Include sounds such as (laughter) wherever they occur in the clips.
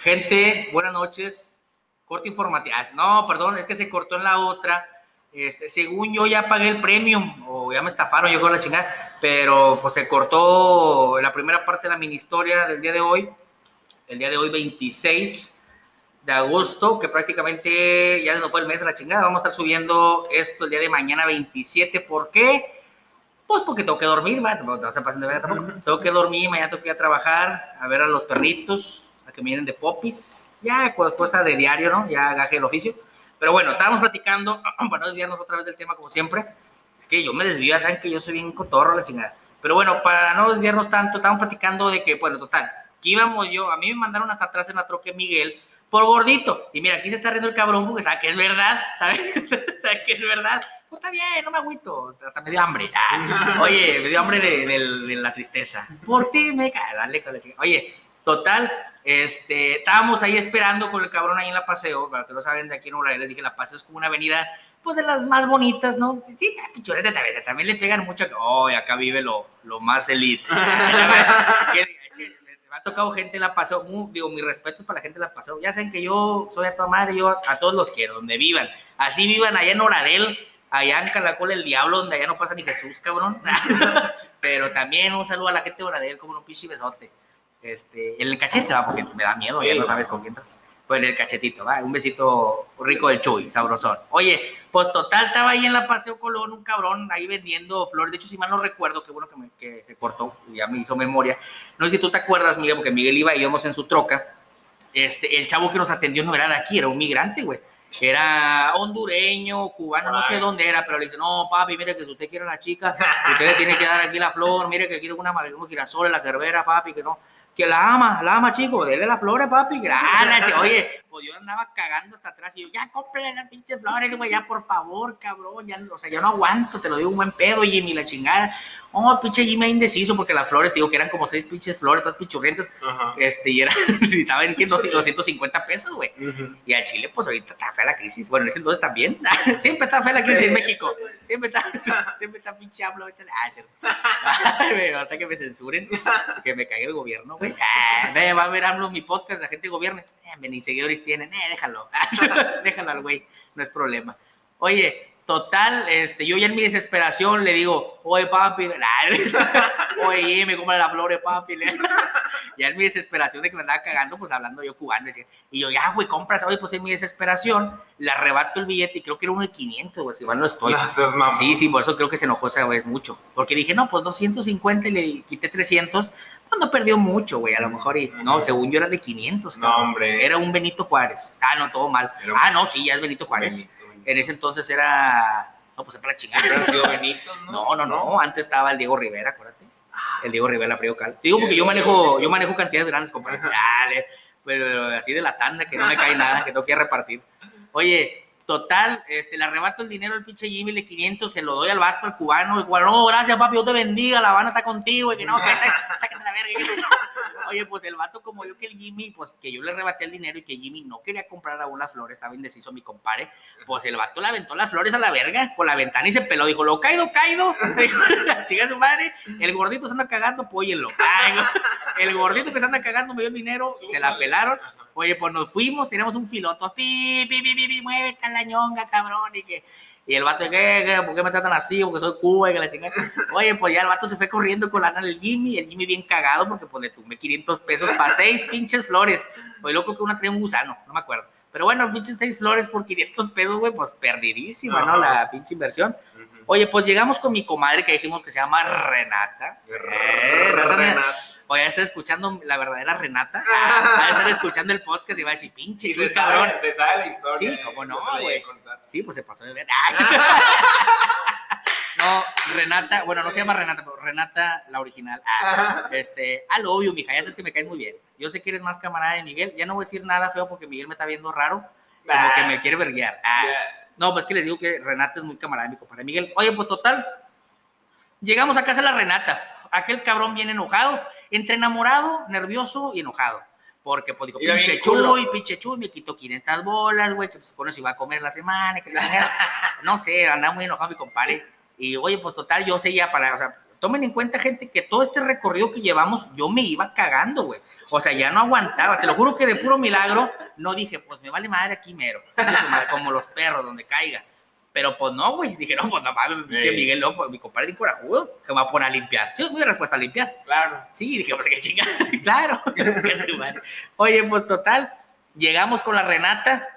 Gente, buenas noches. Corte informativa. Ah, no, perdón, es que se cortó en la otra. Este, según yo ya pagué el premium, o ya me estafaron, yo con la chingada, pero pues se cortó la primera parte de la mini historia del día de hoy, el día de hoy 26 de agosto, que prácticamente ya no fue el mes de la chingada, vamos a estar subiendo esto el día de mañana 27, ¿por qué? Pues porque tengo que dormir, ¿va? no se pasen de ver tampoco, tengo que dormir, mañana tengo que ir a trabajar, a ver a los perritos, a que me vienen de popis, ya cosa de diario, ¿no? Ya agaje el oficio pero bueno, estábamos platicando, (clears throat) para no desviarnos otra vez del tema como siempre, es que yo me desvío, saben que yo soy bien cotorro la chingada. Pero bueno, para no desviarnos tanto, estábamos platicando de que, bueno, total, que íbamos yo, a mí me mandaron hasta atrás en la troque Miguel por gordito. Y mira, aquí se está riendo el cabrón porque sabe que es verdad, (laughs) ¿sabes? sabe que es verdad. Pues está bien, no me agüito, hasta me dio hambre. Ah, oye, me dio hambre de, de, la tristeza. Por ti me cae, dale con la chingada. Oye, Total, este, estábamos ahí esperando con el cabrón ahí en la paseo, para que no saben de aquí en Uruguay, les dije, la paseo es como una avenida, pues de las más bonitas, ¿no? Sí, pichorete también, también le pegan mucho, oh, acá vive lo, lo más elite. (laughs) (laughs) me ha tocado gente en la paseo, digo, mi respeto para la gente en la paseo, ya saben que yo soy a toda madre, yo a, todos los quiero, donde vivan, así vivan allá en Oradel, allá en Calacol el Diablo, donde allá no pasa ni Jesús, cabrón, (laughs) pero también un saludo a la gente de Oradel, como un pinche besote este, en el cachete, va, porque me da miedo, ya no sabes con quién estás. Pues en el cachetito, va, un besito rico del chuy, sabrosón. Oye, pues total, estaba ahí en la Paseo Colón un cabrón ahí vendiendo flores. De hecho, si mal no recuerdo, qué bueno que, me, que se cortó, ya me hizo memoria. No sé si tú te acuerdas, Miguel, porque Miguel iba, íbamos en su troca. Este, el chavo que nos atendió no era de aquí, era un migrante, güey. Era hondureño, cubano, no sé dónde era, pero le dice, no, papi, mire que si usted quiere a la chica, usted le tiene que dar aquí la flor, mire que aquí tengo una, unos girasoles, la gerbera, papi, que no que la ama, la ama, chico, dele la flores, papi, gracias. Oye, pues yo andaba cagando hasta atrás y yo, ya cómprale las pinches flores, güey, ya por favor, cabrón, ya, o sea, yo no aguanto, te lo digo un buen pedo, Jimmy, la chingada. Oh, pinche Jimmy indeciso, porque las flores, digo que eran como seis pinches flores, todas pichurrientas, este, y era, (laughs) estaba en 250 pesos, güey. Y al Chile, pues ahorita está fea la crisis. Bueno, en ese entonces también, (laughs) siempre está fea la crisis en México, siempre está, (laughs) siempre está pinche hablo, ah, cierto. Ahorita que me censuren, que me caiga el gobierno, güey. Ah, va a ver hablo mi podcast, la gente gobierne. Eh, ni seguidores tienen, eh, déjalo, (laughs) déjalo al güey, no es problema. Oye, total, este, yo ya en mi desesperación le digo, oye papi, (laughs) oye, me compra la flor, papi. (laughs) ya en mi desesperación de que me andaba cagando, pues hablando yo cubano. Y yo, ya, güey, compras, oye, pues en mi desesperación le arrebato el billete y creo que era uno de 500, güey, igual no estoy. Sí, sí, por eso creo que se enojó esa vez mucho. Porque dije, no, pues 250 y le quité 300, pues no perdió mucho, güey, a lo mejor. Y, no, según yo era de 500, No, hombre. Era un Benito Juárez. Ah, no, todo mal. Ah, no, sí, ya es Benito Juárez. En ese entonces era. No, pues para chingar. Benito, ¿no? No, no, no. Antes estaba el Diego Rivera, acuérdate. El Diego Rivera Frío Cal. Digo porque yo manejo, yo manejo cantidades grandes, compadre. Dale. Pero así de la tanda, que no me cae nada, que tengo que repartir. Oye, Total, este, le arrebato el dinero al pinche Jimmy de 500, se lo doy al vato, al cubano. Y bueno, no, gracias, papi, yo te bendiga, la Habana está contigo. Y que no, que (laughs) sáquete la verga. (laughs) Oye, pues el vato, como yo que el Jimmy, pues que yo le arrebaté el dinero y que Jimmy no quería comprar aún las flores, estaba indeciso mi compadre. Pues el vato le aventó las flores a la verga por la ventana y se peló. Dijo, lo caído, caído. (laughs) la chica su madre, el gordito se anda cagando, póyenlo. el gordito que se anda cagando me dio dinero, se la pelaron. Oye, pues nos fuimos, teníamos un filoto, pi, pi, pi, pi, pi muévete a la ñonga, cabrón, y que... Y el vato, ¿qué? ¿Por qué me tratan así? Porque soy Cuba y que la chingada. Oye, pues ya el vato se fue corriendo con la del Jimmy. El Jimmy bien cagado porque pues le tuve 500 pesos para seis pinches flores. Oye, loco que una traía un gusano, no me acuerdo. Pero bueno, pinches seis flores por 500 pesos, güey, pues perdidísima, ¿no? La pinche inversión. Oye, pues llegamos con mi comadre que dijimos que se llama Renata. Eh, Renata. Oye, estar escuchando la verdadera Renata. (laughs) Va a estar escuchando el podcast y va a decir, pinche, se cabrón. se sabe la historia. Sí, cómo no, güey. Sí, pues se pasó de ver. (laughs) No, Renata, bueno, no se llama Renata, pero Renata, la original. Ah, este, al obvio, mija, ya sabes que me caes muy bien. Yo sé que eres más camarada de Miguel. Ya no voy a decir nada feo porque Miguel me está viendo raro, como que me quiere verguear. Ah, no, pues que les digo que Renata es muy camarada de mi compadre Miguel. Oye, pues total, llegamos a casa de la Renata aquel cabrón bien enojado, entre enamorado, nervioso y enojado. Porque pues dijo, pinche chuy, pinche chuy, me quitó 500 bolas, güey, que pues con eso iba a comer la semana, que (laughs) no sé, andaba muy enojado mi compadre. Y oye, pues total, yo seguía para, o sea, tomen en cuenta, gente, que todo este recorrido que llevamos, yo me iba cagando, güey. O sea, ya no aguantaba. Te lo juro que de puro milagro no dije, pues me vale madre aquí mero. Como los perros, donde caiga. Pero pues no, güey. Dije, no, pues no mames, pinche Miguel, mi compadre es corajudo, que me va a poner a limpiar. Sí, es mi respuesta a limpiar. Claro. Sí, dije, pues qué chinga. (laughs) claro. (laughs) Oye, pues total, llegamos con la Renata.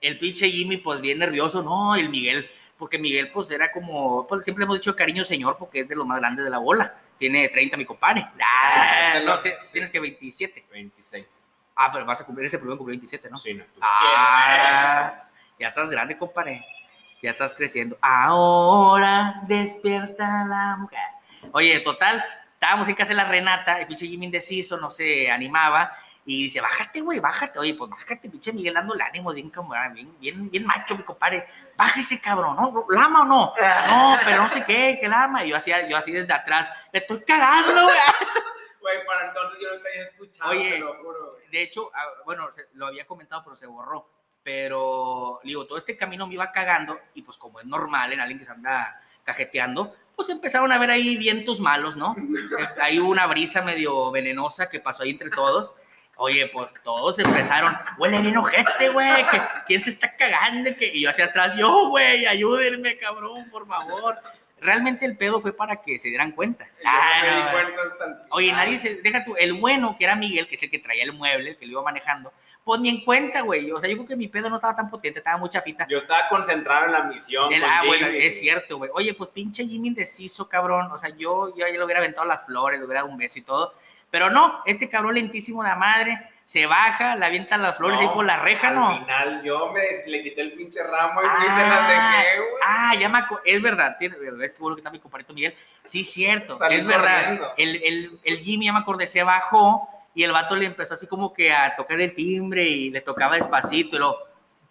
El pinche Jimmy, pues bien nervioso. No, el Miguel, porque Miguel, pues era como, pues siempre hemos dicho cariño señor, porque es de los más grandes de la bola. Tiene 30, mi compadre. Ah, no, tienes que 27. 26. Ah, pero vas a cumplir ese primer cumplir 27, ¿no? Sí, no. Ah, ya estás grande, compadre ya estás creciendo. Ahora despierta la mujer. Oye, total, estábamos en casa de la Renata, el pinche Jimmy indeciso, no se animaba. Y dice, bájate, güey, bájate. Oye, pues bájate, pinche Miguel, dando el ánimo, bien, bien, bien, bien macho, mi compadre. Bájese, cabrón, ¿no? ¿Lama o no? No, pero no sé qué, que lama. Y yo, hacía, yo así desde atrás, me estoy cagando, güey. (laughs) Güey, para entonces yo no te había escuchado, Oye, te lo juro. de hecho, ah, bueno, lo había comentado, pero se borró pero digo, todo este camino me iba cagando y pues como es normal en alguien que se anda cajeteando, pues empezaron a ver ahí vientos malos, ¿no? (laughs) Hay una brisa medio venenosa que pasó ahí entre todos. Oye, pues todos empezaron, huele bien ojete, güey, ¿quién se está cagando? Y yo hacia atrás, yo, güey, ayúdenme, cabrón, por favor. Realmente el pedo fue para que se dieran cuenta. Oye, nadie se, deja tú, el bueno que era Miguel, que es el que traía el mueble, el que lo iba manejando, pues ni en cuenta, güey. O sea, yo creo que mi pedo no estaba tan potente, estaba mucha fita. Yo estaba concentrado en la misión. ah, bueno, es cierto, güey. Oye, pues pinche Jimmy indeciso, cabrón. O sea, yo, yo le hubiera aventado las flores, le hubiera dado un beso y todo. Pero no, este cabrón lentísimo de madre se baja, le avienta las flores ahí por la reja, ¿no? Al final yo me, le quité el pinche ramo y ah, las dejé, güey. Ah, ya me es verdad, tiene, es que bueno que está mi compadrito Miguel. Sí, cierto, es verdad. El, el, el Jimmy, ya me acordé, se bajó y el vato le empezó así como que a tocar el timbre y le tocaba despacito y lo,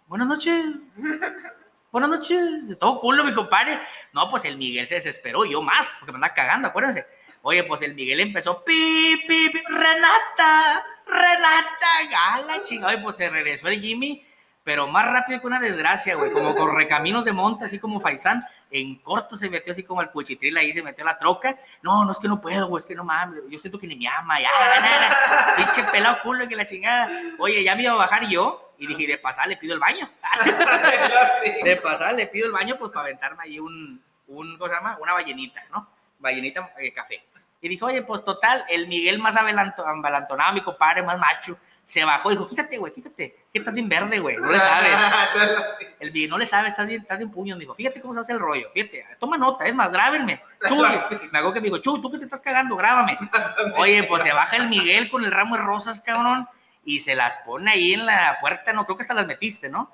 buenas noches, (laughs) buenas noches, todo culo mi compadre. No, pues el Miguel se desesperó, yo más, porque me anda cagando, acuérdense. Oye, pues el Miguel empezó, pi, pi, pi, Renata, Renata, gala, chingada. Oye, pues se regresó el Jimmy, pero más rápido que una desgracia, güey, como con recaminos de monte, así como Faisán en corto se metió así como al cuchitril ahí, se metió a la troca. No, no es que no puedo, es que no mames, yo siento que ni me ama, ya, (laughs) pinche pelado culo que la chingada. Oye, ya me iba a bajar yo y dije, de pasar le pido el baño. (laughs) de pasar le pido el baño, pues para aventarme ahí un, un ¿cómo se llama? Una ballenita, ¿no? Ballenita eh, café. Y dijo, oye, pues total, el Miguel más abalantonado, mi compadre, más macho, se bajó dijo, quítate, güey, quítate, que estás bien verde, güey, no le sabes. (laughs) el Big no le sabes, estás bien, estás bien puño. Me dijo, fíjate cómo se hace el rollo, fíjate, toma nota, es más, grábenme. (laughs) Chuy, me hago que me dijo, Chuy, tú que te estás cagando, grábame. (laughs) Oye, pues se baja el Miguel con el ramo de rosas, cabrón, y se las pone ahí en la puerta, no, creo que hasta las metiste, ¿no?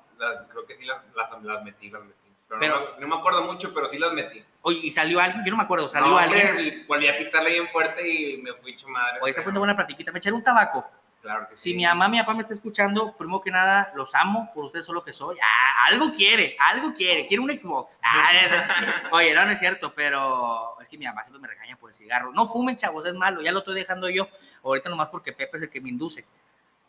creo que sí las, las, metí, las metí. Pero, no, me acuerdo mucho, pero sí las metí. Oye, ¿y salió alguien? Yo no me acuerdo, ¿salió alguien? volví a pitarle bien fuerte y me fui hecho madre. Oye, está poniendo buena platiquita, me echaron un tabaco. Claro que si mi mamá, mi papá me está escuchando, primero que nada, los amo, por ustedes solo que soy. Ah, algo quiere, algo quiere, quiere un Xbox. (laughs) Ah, oye, no, no es cierto, pero es que mi mamá siempre me regaña por el cigarro. No fumen, chavos, es malo, ya lo estoy dejando yo. Ahorita nomás porque Pepe es el que me induce.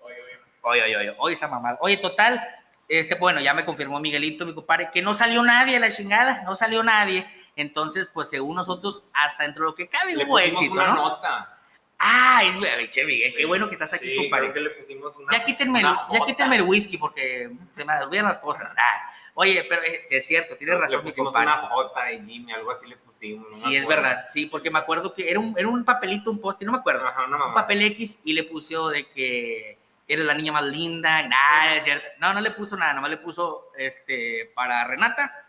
Oye, oye. Oye, oye, oye, oye, esa mamá. Oye, total, este, bueno, ya me confirmó Miguelito, mi compadre, que no salió nadie a la chingada, no salió nadie. Entonces, pues según nosotros, hasta dentro de lo que cabe hubo éxito, una nota. Ah, es che, Miguel, qué bueno que estás aquí, sí, compadre. que le pusimos una, ya, quítenme el, ya quítenme el whisky porque se me olvidan las cosas. Ah, oye, pero es, cierto, tienes razón, le pusimos una J de Jimmy, algo así le pusimos. sí, es verdad, sí, porque me acuerdo que era un, era un papelito, un post, no me acuerdo. Ajá, un papel X y le puso de que eres la niña más linda, nada, es cierto. No, no le puso nada, nomás le puso este, para Renata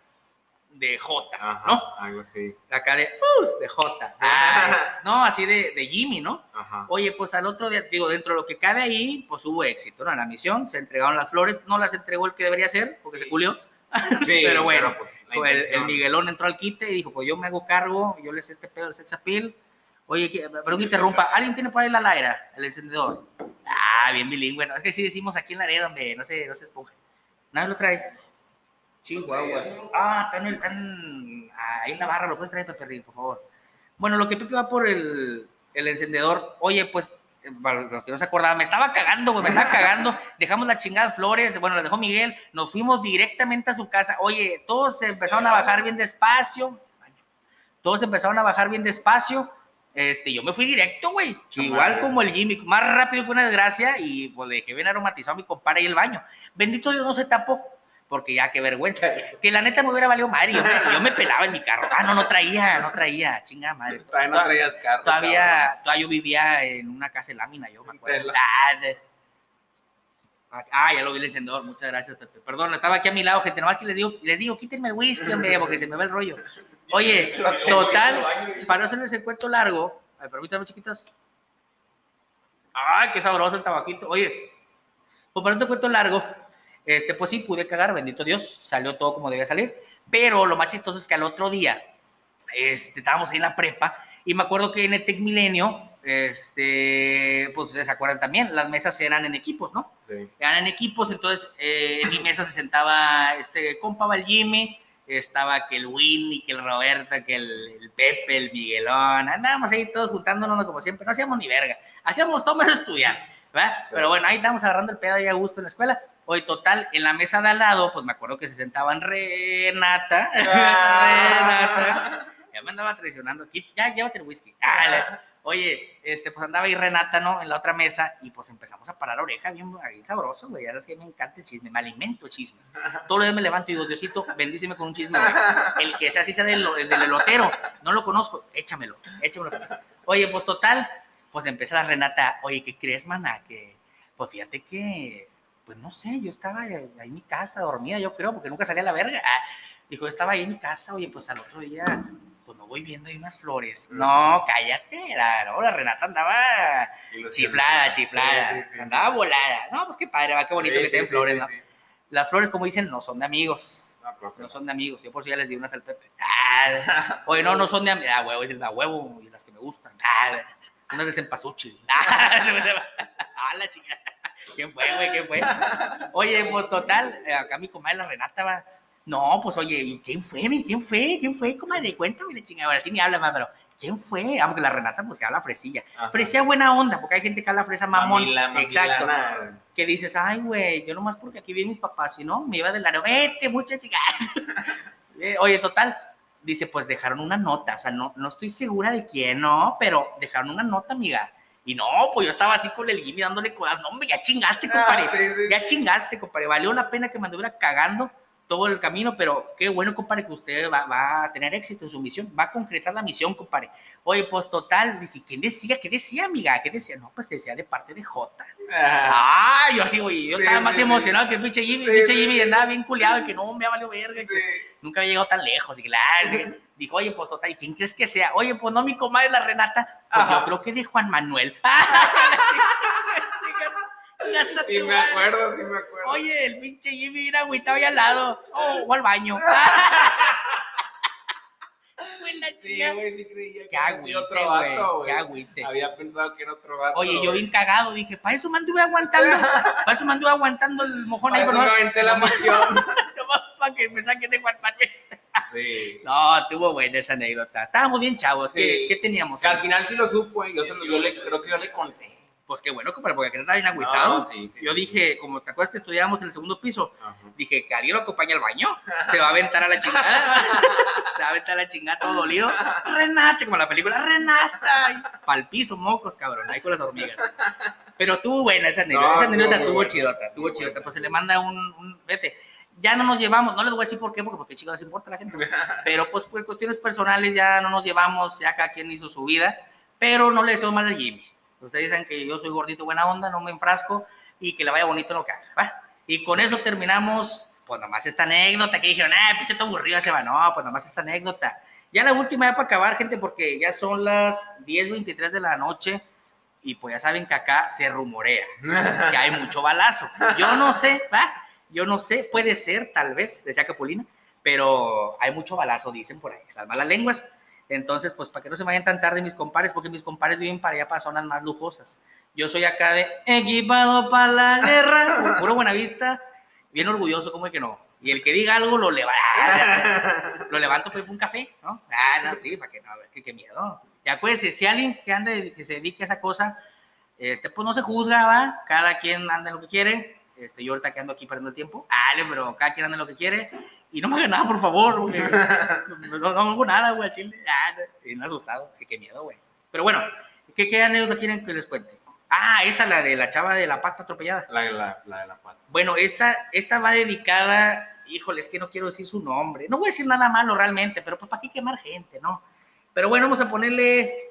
de J, ¿no? Algo así. Acá de, de J. no, así de, de, Jimmy, ¿no? Ajá. Oye, pues al otro día, digo, dentro de lo que cabe ahí, pues hubo éxito, ¿no? En la misión, se entregaron las flores, no las entregó el que debería ser, porque se culió. (laughs) Sí, pero bueno, pues, el, Miguelón entró al quite y dijo, pues yo me hago cargo, yo les este pedo del sex appeal. Oye, pero que interrumpa, ¿alguien tiene por ahí la laira, el encendedor? Ah, bien bilingüe, no, es que sí decimos aquí en la área donde no se, no se esponja. Nadie lo trae. Chihuahuas. Ah, están, están ahí en la barra, lo puedes traer, Pepe por favor. Bueno, lo que Pepe va por el, el encendedor, oye, pues, eh, para los que no se acordaban, me estaba cagando, güey, me estaba cagando. (laughs) Dejamos la chingada flores, bueno, la dejó Miguel, nos fuimos directamente a su casa. Oye, todos se empezaron a bajar bien despacio. todos empezaron a bajar bien despacio. Este, yo me fui directo, güey. Igual como el Jimmy, más rápido que una desgracia. Y pues dejé bien aromatizado a mi compadre y el baño. Bendito Dios no se tapó porque ya qué vergüenza. (laughs) Que la neta me hubiera valido madre. Yo me, pelaba en mi carro. Ah, no, no traía, no traía, chinga madre. Todavía no traías carro. Todavía, todavía yo vivía en una casa de lámina, yo me acuerdo. Ah, ya lo vi el encendedor, muchas gracias, Pepe. Perdón, estaba aquí a mi lado, gente. Nomás que les digo, les digo, quítenme el whisky, hombre, porque se me va el rollo. Oye, total, para no hacerles el cuento largo, ay, permítanme, chiquitas. Ay, qué sabroso el tabaquito. Oye, pues para no te cuento largo, este, pues sí, pude cagar, bendito Dios, salió todo como debía salir. Pero lo más chistoso es que al otro día, este, estábamos ahí en la prepa y me acuerdo que en el Tec Milenio, este, pues se acuerdan también, las mesas eran en equipos, ¿no? Sí. Eran en equipos, entonces eh, en mi mesa se sentaba este compa, el Jimmy, estaba que el Winnie, que el Roberto, que el, Pepe, el Miguelón, andábamos ahí todos juntándonos como siempre, no hacíamos ni verga, hacíamos todo menos estudiar, ¿verdad? Pero bueno, ahí estábamos agarrando el pedo ahí a gusto en la escuela. Hoy, total, en la mesa de al lado, pues me acuerdo que se sentaban Renata. (laughs) Ah. Renata. Ya me andaba traicionando. Aquí, ya, llévate el whisky. Ah, oye, este, pues andaba ahí Renata, ¿no? En la otra mesa y pues empezamos a parar oreja bien, bien sabroso, güey. Ya sabes que me encanta el chisme, me alimento chisme. Todo lo días me levanto y digo, Diosito, bendíceme con un chisme, güey. El que sea así sea del, el del elotero, no lo conozco, échamelo, échamelo. Oye, pues total, pues empieza la Renata, oye, ¿qué crees, mana? Que, pues fíjate que pues no sé, yo estaba ahí en mi casa dormida, yo creo, porque nunca salía a la verga. Ah, (laughs) dijo, estaba ahí en mi casa, oye, pues al otro día, pues no voy viendo ahí unas flores. No, cállate, la, no, la Renata andaba chiflada, chiflada, andaba volada. No, pues qué padre, va, qué bonito que tengan flores, ¿no? Las flores, como dicen, no son de amigos. No, son de amigos. Yo por eso ya les di unas al Pepe. Ah, (laughs) oye, no, no son de amigos. Ah, huevo, es el da huevo y las que me gustan. Ah, (laughs) unas de cempasúchil. Ah, la chingada. ¿Qué fue, güey? ¿Qué fue? Oye, pues total, eh, acá mi comadre la Renata va. No, pues oye, ¿quién fue? ¿Quién fue? ¿Quién fue, comadre? Cuéntame, la chingada. Ahora sí ni habla más, pero ¿quién fue? Ah, porque la Renata, pues que habla fresilla. Fresilla buena onda, porque hay gente que habla fresa mamón. Exacto. Que dices, ay, güey, yo nomás porque aquí vienen mis papás, si no, me iba del área, vete, mucha chica. (laughs) Eh, oye, total, dice, pues dejaron una nota, o sea, no, no estoy segura de quién, no, pero dejaron una nota, amiga y no, pues yo estaba así con el Jimmy dándole codas. No, hombre, ya chingaste, ah, compadre. Ya chingaste, compadre. Valió la pena que me anduviera cagando todo el camino, pero qué bueno, compadre, que usted va, a tener éxito en su misión. Va a concretar la misión, compadre. Oye, pues total, dice, ¿quién decía? ¿Qué decía, amiga? ¿Qué decía? No, pues decía de parte de Jota. Ah, yo así, güey, yo estaba más emocionado que el pinche Jimmy. El pinche Jimmy andaba bien culiado y que no, me ha valido verga. Que nunca había llegado tan lejos. Y que, la, dijo, oye, pues total, ¿y quién crees que sea? Oye, pues no mi comadre, la Renata. Pues yo creo que de Juan Manuel. (laughs) sí, me acuerdo, sí me acuerdo. Oye, el pinche Jimmy viene agüitado ahí al lado. Oh, o al baño. (laughs) la chica. Sí, güey, sí creía que agüite, otro vato, güey. Agüite. Había pensado que era otro vato. Oye, yo bien cagado, dije, para eso me anduve aguantando. (laughs) para eso me anduve aguantando el mojón ahí. Pero no, aventé la misión. no, para que me saquen de Juan Manuel. Sí. No, tuvo buena esa anécdota. Estábamos bien chavos. ¿Qué, ¿Qué, teníamos? Que al final sí lo supo, Yo, yo le, creo que yo le conté. Pues qué bueno, compadre, porque aquí estaba bien agüitado. sí, sí, yo dije, como te acuerdas que estudiábamos en el segundo piso, dije que alguien lo acompañe al baño. Se va a aventar a la chingada. (laughs) se va a aventar a la chingada todo dolido. Renata, como la película, Renata. Pal piso, mocos, cabrón, ahí con las hormigas. Pero tuvo buena esa anécdota. esa anécdota tuvo chidota, tuvo chidota. Pues se le manda un, un vete ya no nos llevamos, no les voy a decir por qué, porque, porque chicos, importa a la gente, (laughs) pero pues por cuestiones personales ya no nos llevamos, ya cada quien hizo su vida, pero no le deseo mal al Jimmy. Ustedes dicen que yo soy gordito, buena onda, no me enfrasco y que le vaya bonito lo que haga. Y con eso terminamos, pues nomás esta anécdota que dijeron, ah, pinche aburrido se va. No, pues nomás esta anécdota. Ya la última ya para acabar, gente, porque ya son las 10.23 de la noche y pues ya saben que acá se rumorea (laughs) que hay mucho balazo. Yo no sé, ¿va? Yo no sé, puede ser, tal vez, decía Capulina, pero hay mucho balazo, dicen por ahí, las malas lenguas. Entonces, pues para que no se vayan tan tarde mis compares, porque mis compares viven para allá para zonas más lujosas. Yo soy acá de equipado para la guerra, (laughs) puro Buenavista, bien orgulloso, como que no. Y el que diga algo lo levanta, (laughs) lo levanto pues un café, ¿no? Ah, no, sí, para que no, es que qué miedo. Ya acuérdense, si alguien que ande, que se dedique a esa cosa, este, pues no se juzga, ¿va? Cada quien anda en lo que quiere, Este, yo ahorita que ando aquí perdiendo el tiempo. Dale, pero cada quien anda lo que quiere. Y no me hagan nada, por favor, güey. (laughs) No, no, hago nada, güey, chile. Ah, no asustado. Qué miedo, güey. Pero bueno, ¿qué, ¿qué anécdota quieren que les cuente? Ah, esa, la de la chava de la pata atropellada. La, la, la de la pata. Bueno, esta, esta va dedicada, híjole, es que no quiero decir su nombre. No voy a decir nada malo realmente, pero pues para qué quemar gente, ¿no? Pero bueno, vamos a ponerle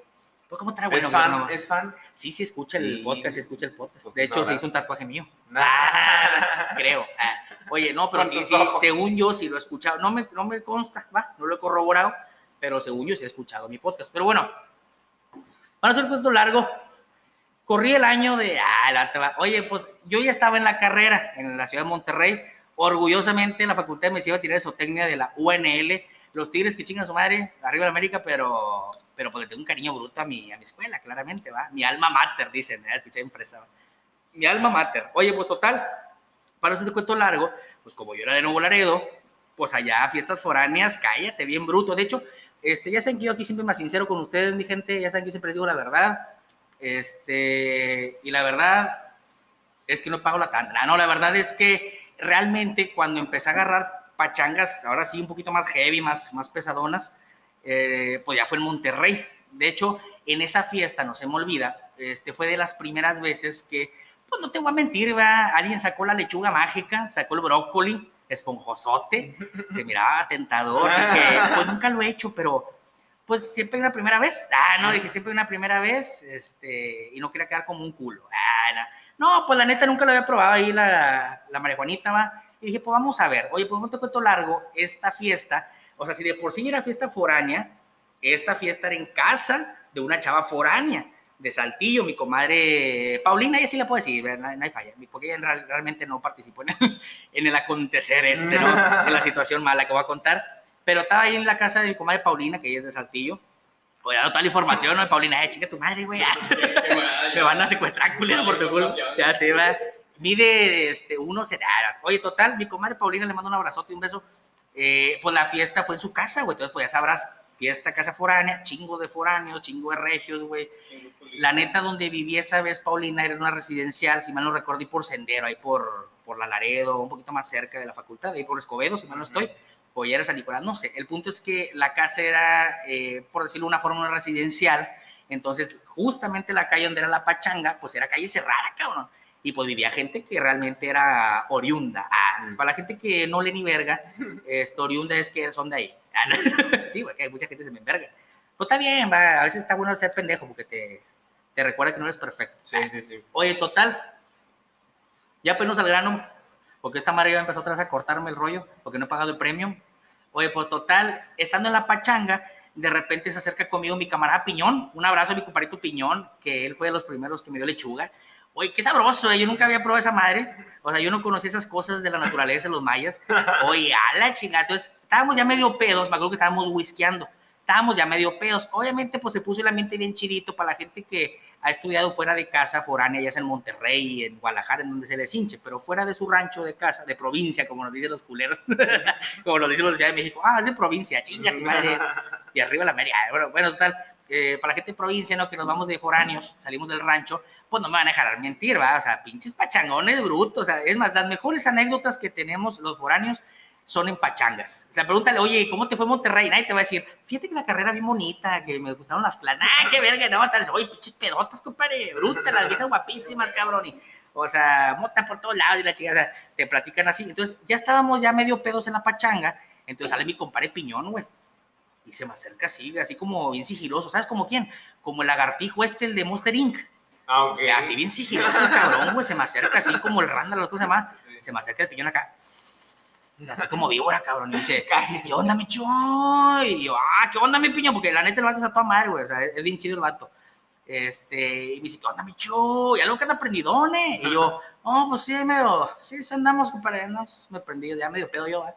pues, ¿cómo trae bueno? ¿Es fan? ¿Es fan? Sí, sí, escucha el podcast, sí, escucha el podcast. Pues, de hecho, se hizo un tatuaje mío. (laughs) creo. Ah, oye, no, pero sí, sí, según yo sí lo he escuchado. No me, no me consta, va, no lo he corroborado, pero según yo sí he escuchado mi podcast. Pero bueno, para hacer cuento largo, corrí el año de, ah, la, oye, pues yo ya estaba en la carrera en la ciudad de Monterrey, orgullosamente en la Facultad de Medicina Veterinaria y Zootecnia de la UNL, los Tigres que chingan a su madre, arriba de América, pero, pero porque tengo un cariño bruto a mi, a mi escuela, claramente, ¿va? Mi alma mater, dicen, ya escuché en fresa. Mi alma mater. Oye, pues total, para ese cuento largo, pues como yo era de Nuevo Laredo, pues allá fiestas foráneas, cállate, bien bruto. De hecho, este, ya saben que yo aquí siempre más sincero con ustedes, mi gente, ya saben que yo siempre les digo la verdad. Este, y la verdad es que no pago la tanda. No, la verdad es que realmente cuando empecé a agarrar pachangas, ahora sí un poquito más heavy, más, más pesadonas, eh, pues ya fue en Monterrey. De hecho, en esa fiesta, no se me olvida, este, fue de las primeras veces que, pues no te voy a mentir, alguien sacó la lechuga mágica, sacó el brócoli, esponjosote, se miraba tentador, dije, pues nunca lo he hecho, pero pues siempre una primera vez. Ah, no, dije, siempre una primera vez, este, y no quería quedar como un culo. Ah, no. no. pues la neta nunca lo había probado ahí la, la marihuanita, va y dije, pues vamos a ver, oye, pues no te cuento largo, esta fiesta, o sea, si de por sí era fiesta foránea, esta fiesta era en casa de una chava foránea de Saltillo, mi comadre Paulina, ella sí la puedo decir, no, hay falla, porque ella realmente no participó en el, en el acontecer este, ¿no? (laughs) en la situación mala que voy a contar, pero estaba ahí en la casa de mi comadre Paulina, que ella es de Saltillo, Oye, dado toda la información, ¿no? Paulina, eh, chica tu madre, güey. (laughs) Me van a secuestrar, culero, por tu culo. Ya se va mide este, uno se Oye, total, mi comadre Paulina le mando un abrazote y un beso. Eh, pues la fiesta fue en su casa, güey. Entonces, pues ya sabrás, fiesta, casa foránea, chingo de foráneos, chingo de regios, güey. La neta donde viví esa vez, Paulina, era una residencial, si mal no recuerdo, y por Sendero, ahí por, por La Laredo, un poquito más cerca de la facultad, ahí por Escobedo, si mal no estoy, o ya era San Nicolás, no sé. El punto es que la casa era, eh, por decirlo de una forma, una residencial. Entonces, justamente la calle donde era la pachanga, pues era calle cerrada, cabrón y pues vivía gente que realmente era oriunda. Ah, para la gente que no le ni verga, (laughs) esto oriunda es que son de ahí. Ah, (laughs) sí, porque hay mucha gente que se me enverga. Pues está bien, va, a veces está bueno ser pendejo porque te, te recuerda que no eres perfecto. Sí, sí, sí. Oye, total, ya pues al grano, porque esta madre ya empezó otra vez a cortarme el rollo, porque no he pagado el premium. Oye, pues total, estando en la pachanga, de repente se acerca conmigo mi camarada Piñón, un abrazo a mi compadrito Piñón, que él fue de los primeros que me dio lechuga. Oye, qué sabroso, eh, yo nunca había probado esa madre. O sea, yo no conocía esas cosas de la naturaleza de los mayas. (laughs) Oye, a la chingada. Entonces, estábamos ya medio pedos, me acuerdo que estábamos whiskeando. Estábamos ya medio pedos. Obviamente, pues se puso el ambiente bien chidito para la gente que ha estudiado fuera de casa, foránea, ya sea en Monterrey, en Guadalajara, en donde se les hinche, pero fuera de su rancho de casa, de provincia, como nos dicen los culeros, (laughs) como nos dicen los de Ciudad de México. Ah, es de provincia, chinga, madre. (laughs) Y arriba la media. Bueno, bueno, total. Eh, para la gente de provincia, ¿no? Que nos vamos de foráneos, salimos del rancho, pues no me van a dejar mentir, ¿va? O sea, pinches pachangones brutos. O sea, es más, las mejores anécdotas que tenemos los foráneos son en pachangas. O sea, pregúntale, oye, ¿cómo te fue Monterrey? Nadie te va a decir, fíjate que la carrera bien bonita, que me gustaron las clases. ¡Ah, qué verga! No, tal oye, pinches pedotas, compadre, brutas, las viejas guapísimas, cabrón. Y, o sea, mota por todos lados y la chica, o sea, te platican así. Entonces, ya estábamos ya medio pedos en la pachanga. Entonces sale mi compadre Piñón, güey. Y se me acerca así, así como bien sigiloso. ¿Sabes como quién? Como el lagartijo este, el de Monster Inc Ah, Así bien sigiloso el cabrón, güey, se me acerca así como el Randall, lo que se llama, se me acerca el piñón acá, así como víbora, cabrón, y dice, (laughs) ¿qué onda, mi choy? Y yo, ah, ¿qué onda, mi piñón? Porque la neta el vato está toda madre, güey, o sea, es bien chido el vato. Este, y me dice, ¿qué onda, mi choy? Algo que anda prendidón, ¿eh? Y yo, oh, pues sí, medio, sí, andamos, compadre, andamos, me prendí, ya medio pedo yo, ¿eh?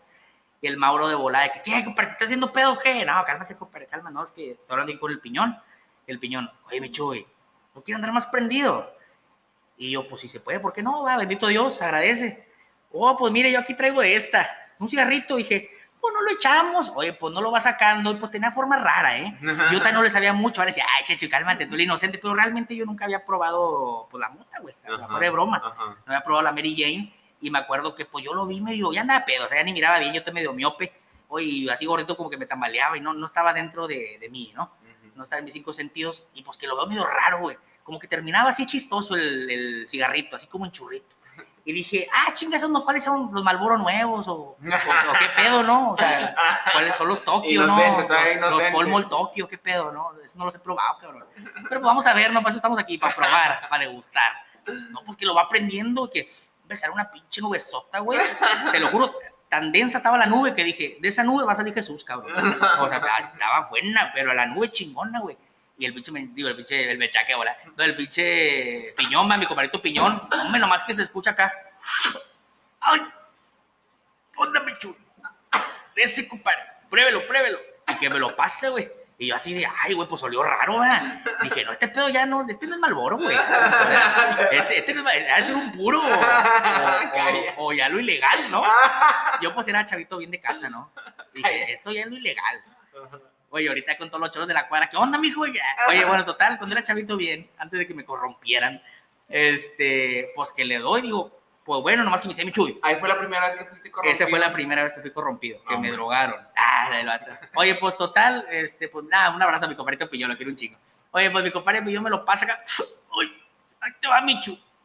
Y el Mauro de volada, que, ¿qué, compadre, te estás haciendo pedo o qué? No, cálmate, compadre, calma, no, es que estoy hablando con el piñón. El piñón, oye, mi choy, no quiero andar más prendido. Y yo, pues si se puede, ¿por qué no? Va, bendito Dios, agradece. Oh, pues mire, yo aquí traigo esta, un cigarrito. Dije, pues no lo echamos. Oye, pues no lo va sacando. Y pues tenía forma rara, ¿eh? Yo también no le sabía mucho. Ahora decía, ay, checho, cálmate, tú eres inocente. Pero realmente yo nunca había probado, pues la mota, güey. O sea, fuera de broma. No había probado la Mary Jane. Y me acuerdo que pues yo lo vi medio, ya andaba pedo, o sea, ya ni miraba bien, yo te medio miope, oye, así gordito como que me tambaleaba y no, no estaba dentro de, de mí, ¿no? No estaba en mis cinco sentidos y pues que lo veo medio raro, güey. Como que terminaba así chistoso el, el cigarrito, así como en churrito. Y dije, ah, chingas, ¿no? ¿cuáles son los Malboro nuevos? O, o, qué pedo, ¿no? O sea, ¿cuáles son los (laughs) Tokio, no? Los, los Polmol Tokio, qué pedo, ¿no? Eso no los he probado, cabrón. Pero vamos a ver, ¿no? Para eso estamos aquí, para probar, para degustar. No, pues que lo va aprendiendo, que empezar una pinche nubesota, güey. Te lo juro, tan densa estaba la nube que dije, de esa nube va a salir Jesús, cabrón. O sea, estaba buena, pero la nube chingona, güey. Y el pinche, digo, el pinche, el bechaque ahora. No, el pinche piñón, mi compadrito piñón. Hombre, nomás que se escucha acá. ¡Ay! ¿Dónde, pichu? Ese, compadre. Pruébelo, pruébelo. Y que me lo pase, güey. Y yo así de, ay, güey, pues olió raro, ¿verdad? Dije, no, este pedo ya no, este no es Malboro, güey. Este, este no es, debe ser un puro o, o, ya lo ilegal, ¿no? (laughs) Yo pues era chavito bien de casa, ¿no? Dije, esto ya es lo ilegal. Oye, ahorita con todos los choros de la cuadra, ¿qué onda, mijo? Oye, bueno, total, cuando era chavito bien, antes de que me corrompieran, este, pues que le doy, digo, pues bueno, nomás que me hice mi chuy. Ahí fue la primera vez que fuiste corrompido. Esa fue la primera vez que fui corrompido, que me drogaron. Ah, Oye, pues total, este, pues nada, un abrazo a mi compadrito Piñón, lo quiero un chingo. Oye, pues mi compadre Piñón me lo pasa acá. Uy, ahí te va,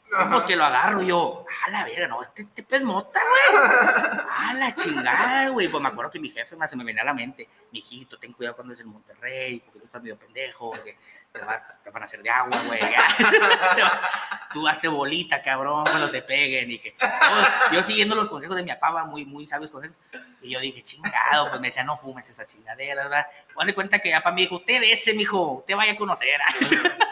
Michu. Pues que lo agarro yo, a la vera, no, este, este pez mota, güey. A la chingada, güey. Pues me acuerdo que mi jefe más se me venía a la mente, mijito, ten cuidado cuando es en Monterrey, porque tú estás medio pendejo, que te, te van a hacer de agua, güey. (laughs) tú hazte bolita, cabrón, cuando te peguen y que... Yo, siguiendo los consejos de mi papá, muy, muy sabios consejos, y yo dije, chingado, pues me decía, no fumes esa chingadera, ¿verdad? Pues de cuenta que mi papá me dijo, usted ese, mijo, usted vaya a conocer. (laughs)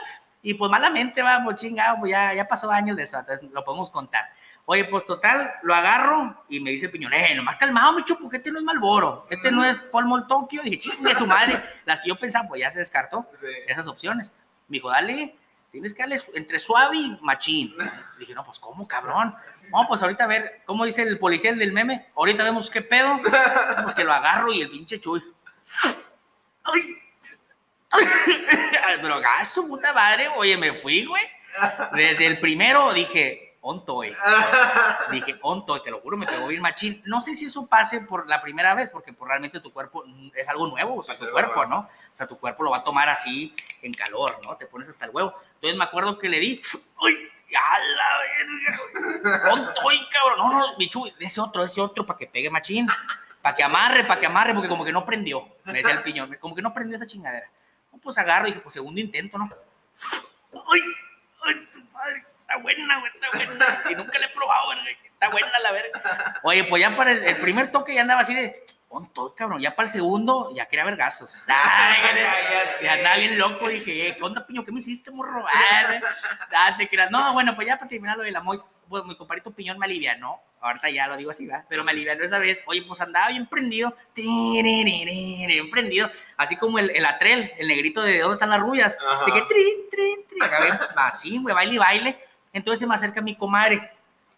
Y pues malamente, vamos, chingado, pues ya, ya pasó años de eso, entonces lo podemos contar. Oye, pues total, lo agarro y me dice Piñón, eh, nomás calmado, mi chupo, que este no es Malboro, este no es Polmol Tokio. Y dije, chingue su madre. (laughs) Las que yo pensaba, pues ya se descartó esas opciones. Me dijo, dale, tienes que darle entre suave y machín. (laughs) dije, no, pues ¿cómo, cabrón? Vamos, pues ahorita a ver, ¿cómo dice el policía del meme? Ahorita vemos qué pedo. (laughs) Pues que lo agarro y el pinche chuy. ¡Ay! Drogazo, puta madre, oye, me fui, güey. Desde el primero dije, ontoy. Dije, ontoy, te lo juro, me pegó bien machín. No sé si eso pase por la primera vez, porque por realmente tu cuerpo es algo nuevo, o sea, tu cuerpo, ¿no? O sea, tu cuerpo lo va a tomar así en calor, ¿no? Te pones hasta el huevo. Entonces me acuerdo que le di, ¡ay! ¡A la verga! ¡Ontoy, cabrón! No, no, bichu, ese otro, ese otro, para que pegue machín. Para que amarre, para que amarre, porque como que no prendió, me decía el piñón, como que no prendió esa chingadera pues agarro y dije, pues segundo intento, ¿no? ¡Ay! ¡Ay, su madre! Está buena, güey, está buena. Y nunca la he probado, güey. Está buena la verga. (laughs) Oye, pues ya para el, primer toque ya andaba así de, tonto, cabrón. Ya para el segundo ya quería ver gasos. (laughs) Ay, ya andaba bien loco. Dije, eh, ¿qué onda, piño? ¿Qué me hiciste, morro? Date, creas. No, bueno, pues ya para terminar lo de la Mois, pues mi compadrito piñón me alivianó. Ahorita ya lo digo así, ¿verdad? Pero me alivianó esa vez. Oye, pues andaba bien prendido. Bien prendido. Así como el, el atrel, el negrito de ¿dónde están las rubias? De que trin, trin, trin. así, güey, baile y baile. Entonces se me acerca mi comadre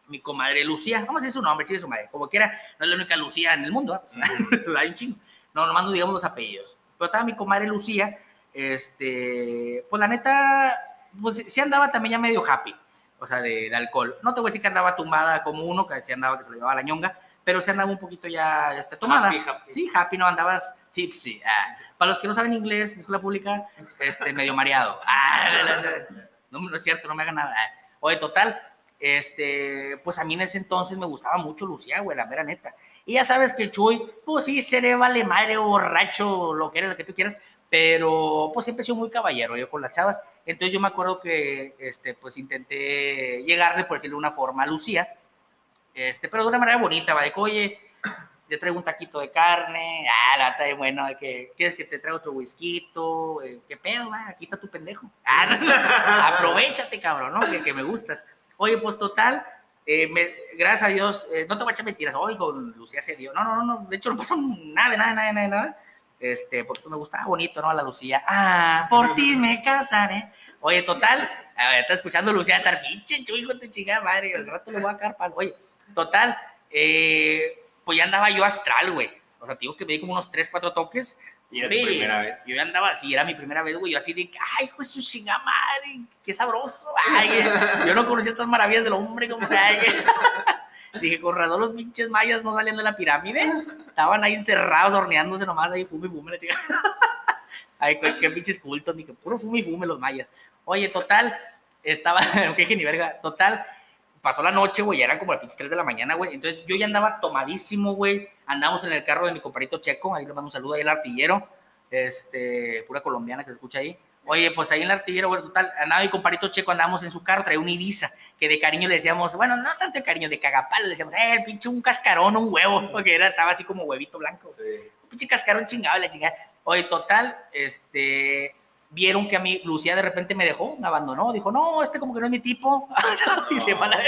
mi comadre Lucía, vamos a decir su nombre, chile su madre, como quiera, no es la única Lucía en el mundo, (laughs) pues, hay un chingo. No, nomás no digamos los apellidos. Pero estaba mi comadre Lucía, este, pues la neta, pues sí andaba también ya medio happy o sea, de, alcohol. No te voy a decir que andaba tumbada como uno, que sí andaba que se lo llevaba la ñonga, pero sí andaba un poquito ya este, tomada. Sí, happy, no andabas tipsy. Ah. Para los que no saben inglés de escuela pública, este, medio mareado. Ah, no, no, es cierto, no me hagan nada. Ah. Oye, total, este, pues a mí en ese entonces me gustaba mucho Lucía, güey, la mera neta. Y ya sabes que Chuy, pues sí, seré vale madre borracho, lo que era, lo que tú quieras, pero pues siempre he sido muy caballero yo con las chavas. Entonces yo me acuerdo que este, pues intenté llegarle, por decirlo de una forma, a Lucía, este, pero de una manera bonita, va de que, oye, te traigo un taquito de carne, ah, la está bueno, que quieres que te traiga otro whisky, eh, qué pedo, va, aquí está tu pendejo. (laughs) Ah, aprovechate, cabrón, ¿no? Que, que, me gustas. Oye, pues total, eh, gracias a Dios, eh, no te voy a echar mentiras, oye, con Lucía se dio, no, no, no, de hecho no pasó nada, nada, nada, nada, nada este, porque me gustaba bonito, ¿no? La Lucía. Ah, por ti me casaré. Oye, total, ver, está escuchando Lucía estar pinche hijo de chingada madre, al rato le voy a caer palo. Oye, total, eh, pues ya andaba yo astral, güey. O sea, digo que me di como unos 3, 4 toques. ¿Y era tu primera vez? Yo andaba así, era mi primera vez, güey. Yo así de, ay, hijo de su chingada madre, qué sabroso. (laughs) Ay, yo no conocía estas maravillas del hombre, como, ay, (laughs) Dije, con razón los pinches mayas no salían de la pirámide. Estaban ahí encerrados, horneándose nomás ahí, fume y fume la chica. (laughs) Ay, qué, pinches cultos, ni que puro fume y fume los mayas. Oye, total, estaba, qué verga, total, pasó la noche, güey, eran como las pinches 3 de la mañana, güey. Entonces yo ya andaba tomadísimo, güey. Andamos en el carro de mi compadrito Checo, ahí le mando un saludo ahí al artillero, este, pura colombiana que se escucha ahí. Oye, pues ahí en el artillero, güey, total, andaba mi compadrito Checo, andábamos en su carro, traía un Ibiza, que de cariño le decíamos, bueno, no tanto de cariño, de cagapal, le decíamos, eh, el pinche un cascarón, un huevo, porque era, estaba así como huevito blanco. Sí. Un pinche cascarón chingado, la chingada. Oye, total, este, vieron que a mí Lucía de repente me dejó, me abandonó, dijo, no, este como que no es mi tipo, (laughs) y se fue a la...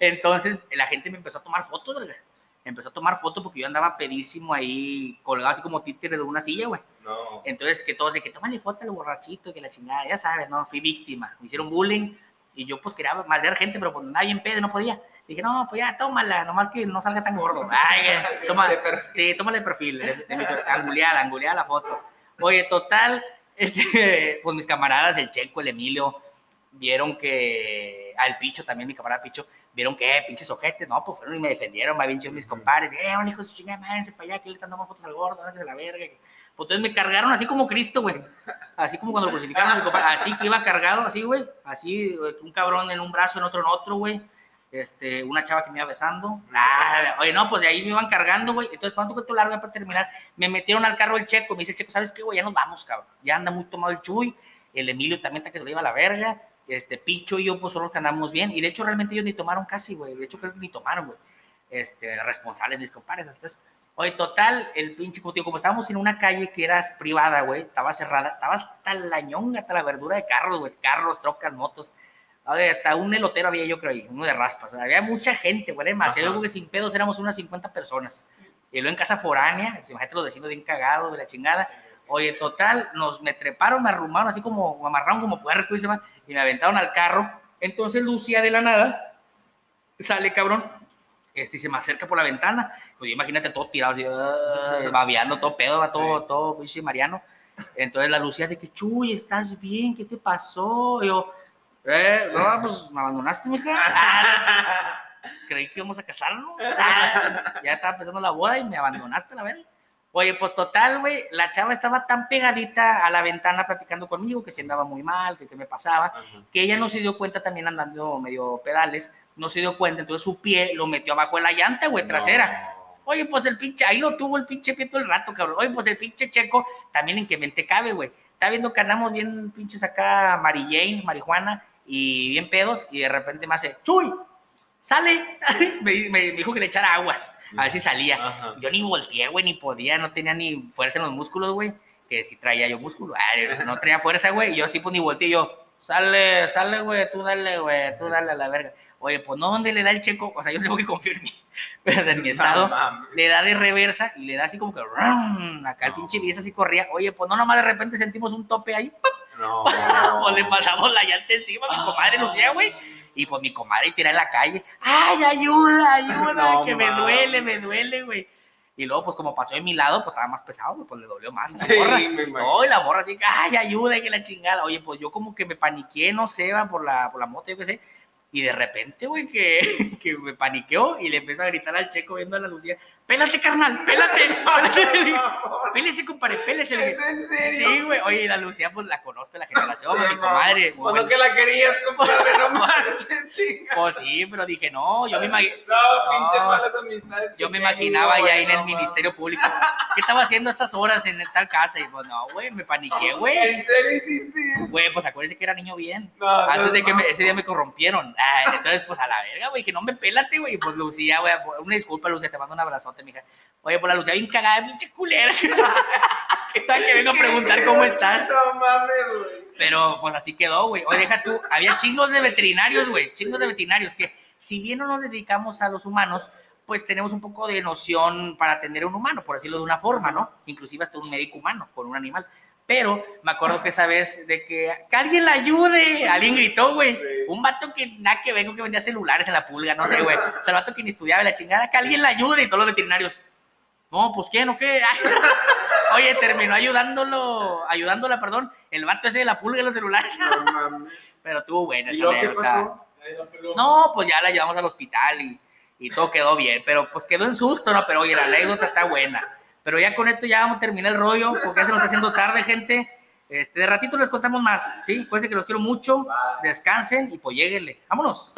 Entonces la gente me empezó a tomar fotos, ¿verdad? empezó a tomar fotos porque yo andaba pedísimo ahí, colgado así como títere de una silla, güey. No. Entonces, que todos de que tómale foto al borrachito, que la chingada, ya sabes, ¿no? Fui víctima, me hicieron bullying y yo pues quería madrear gente, pero pues nadie en pedo, no podía. Dije, no, pues ya, tómala, nomás que no salga tan gordo. (laughs) Ay, toma, sí, tómale perfil, de, anguleada, la foto. Oye, total, este, pues mis camaradas, el Checo, el Emilio, vieron que, al Picho también, mi camarada Picho, vieron que, eh, pinches ojetes, no, pues fueron y me defendieron, me habían dicho mis compadres, eh, un hijo de su chingada, váyanse para allá, que le están dando fotos al gordo, de la verga. Pues entonces me cargaron así como Cristo, güey, así como cuando lo crucificaron a mi compadre, así que iba cargado, así, güey, así, un cabrón en un brazo, en otro en otro, güey, este, una chava que me iba besando. Ah, oye, no, pues de ahí me iban cargando, güey. Entonces, ¿cuánto cuento largo para terminar? Me metieron al carro el checo. Me dice checo, ¿sabes qué, güey? Ya nos vamos, cabrón. Ya anda muy tomado el chuy. El Emilio también está que se lo iba a la verga. Este, Picho y yo, pues, son los que andamos bien. Y de hecho, realmente ellos ni tomaron casi, güey. De hecho, creo que ni tomaron, güey. Este, responsables, mis compadres. Oye, total, el pinche, como, como estábamos en una calle que era privada, güey, estaba cerrada, estaba hasta la ñonga, hasta la verdura de carros, güey, carros, trocas, motos a ver, hasta un elotero había yo creo ahí, uno de raspas. Había mucha gente, güey, demasiado. Yo creo que sin pedos éramos unas 50 personas. Y luego en casa foránea, pues, imagínate los vecinos bien cagados de la chingada. Oye, total, nos me treparon, me arrumaron así como, amarraron como puerco y se y me aventaron al carro. Entonces Lucía de la nada sale, cabrón, este, y se me acerca por la ventana. Pues imagínate todo tirado así, uh, (laughs) babeando, todo pedo, va todo, todo, pinche Mariano. Entonces la Lucía de que, Chuy, ¿estás bien? ¿Qué te pasó? yo, eh, no, pues me abandonaste, mija. Creí que íbamos a casarnos. ya estaba empezando la boda y me abandonaste, la verdad. Oye, pues total, güey, la chava estaba tan pegadita a la ventana platicando conmigo que se andaba muy mal, que qué me pasaba, que ella no se dio cuenta también andando medio pedales, no se dio cuenta, entonces su pie lo metió abajo de la llanta, güey, trasera. Oye, pues el pinche, ahí lo tuvo el pinche pie todo el rato, cabrón. Oye, pues el pinche checo, también en que mente cabe, güey. Está viendo que andamos bien pinches acá, Mary Jane, marihuana, y bien pedos, y de repente me hace, ¡Chuy! ¡Sale! (laughs) me, dijo que le echara aguas, a ver si salía. Yo ni volteé, güey, ni podía, no tenía ni fuerza en los músculos, güey, que si traía yo músculo, no traía fuerza, güey, y yo sí, pues ni volteé, yo, sale, sale, güey, tú dale, güey, tú dale a la verga. Oye, pues no, ¿dónde le da el checo? O sea, yo (laughs) sé que confío en mí, (laughs) pero en mi estado, le da de reversa y le da así como que, acá el pinche bici así corría. Oye, pues no, nomás de repente sentimos un tope ahí, no. (laughs) pues le pasamos la llanta encima a mi comadre Lucía, güey. Y pues mi comadre tira en la calle. ¡Ay, ayuda, ayuda! que me duele, me duele, güey. Y luego, pues como pasó de mi lado, pues estaba más pesado, pues le dolió más a la morra. no, y la morra así, ¡ay, ayuda! Que la chingada. Oye, pues yo como que me paniqué, no sé, va, por la, por la moto, yo qué sé. Y de repente, güey, que, (laughs) que me paniqueó y le empezó a gritar al checo viendo a la Lucía, pélate, carnal, pélate, (laughs) pélate. (laughs) Pélese, compadre, pélese. ¿Es en serio? Sí, güey. Oye, la Lucía, pues la conozco, la generación, mi comadre. Cuando que la querías, compadre, no manches, chinga. Pues sí, pero dije, no, yo me imaginaba. No, pinche malas amistades. Yo me imaginaba ya en el Ministerio Público. ¿Qué estaba haciendo estas horas en tal casa? Y pues no, güey, me paniqué, güey. ¿En serio hiciste Güey, pues acuérdese que era niño bien. Antes de que ese día me corrompieron entonces, pues a la verga, güey, que no me pélate, güey. Pues Lucía, güey, una disculpa, Lucía, te mando un abrazote, mija. Oye, pues la Lucía bien cagada, pinche culera. (laughs) ¿Qué tal que vengo a preguntar cómo estás? No mames, güey. Pero pues así quedó, güey. Oye, deja tú, había chingos de veterinarios, güey, chingos de veterinarios que si bien no nos dedicamos a los humanos, pues tenemos un poco de noción para atender a un humano, por decirlo de una forma, ¿no? Inclusive hasta un médico humano con un animal. Pero me acuerdo que esa vez de que, que alguien la ayude. Alguien gritó, güey. Un vato que nada que vengo que vendía celulares en la pulga, no sé, güey. O sea, el vato que ni estudiaba la chingada, que alguien la ayude. Y todos los veterinarios, no, pues quién o qué. (laughs) Oye, terminó ayudándolo, ayudándola, perdón, el vato ese de la pulga en los celulares. (laughs) Pero tuvo buena esa ¿Y qué pasó? No, pues ya la llevamos al hospital y y todo quedó bien, pero pues quedó en susto, ¿no? Pero oye, la anécdota está buena. Pero ya con esto ya vamos a terminar el rollo, porque ya se nos está haciendo tarde, gente. Este, de ratito les contamos más, ¿sí? Cuídense que los quiero mucho, descansen y pues lléguenle. Vámonos.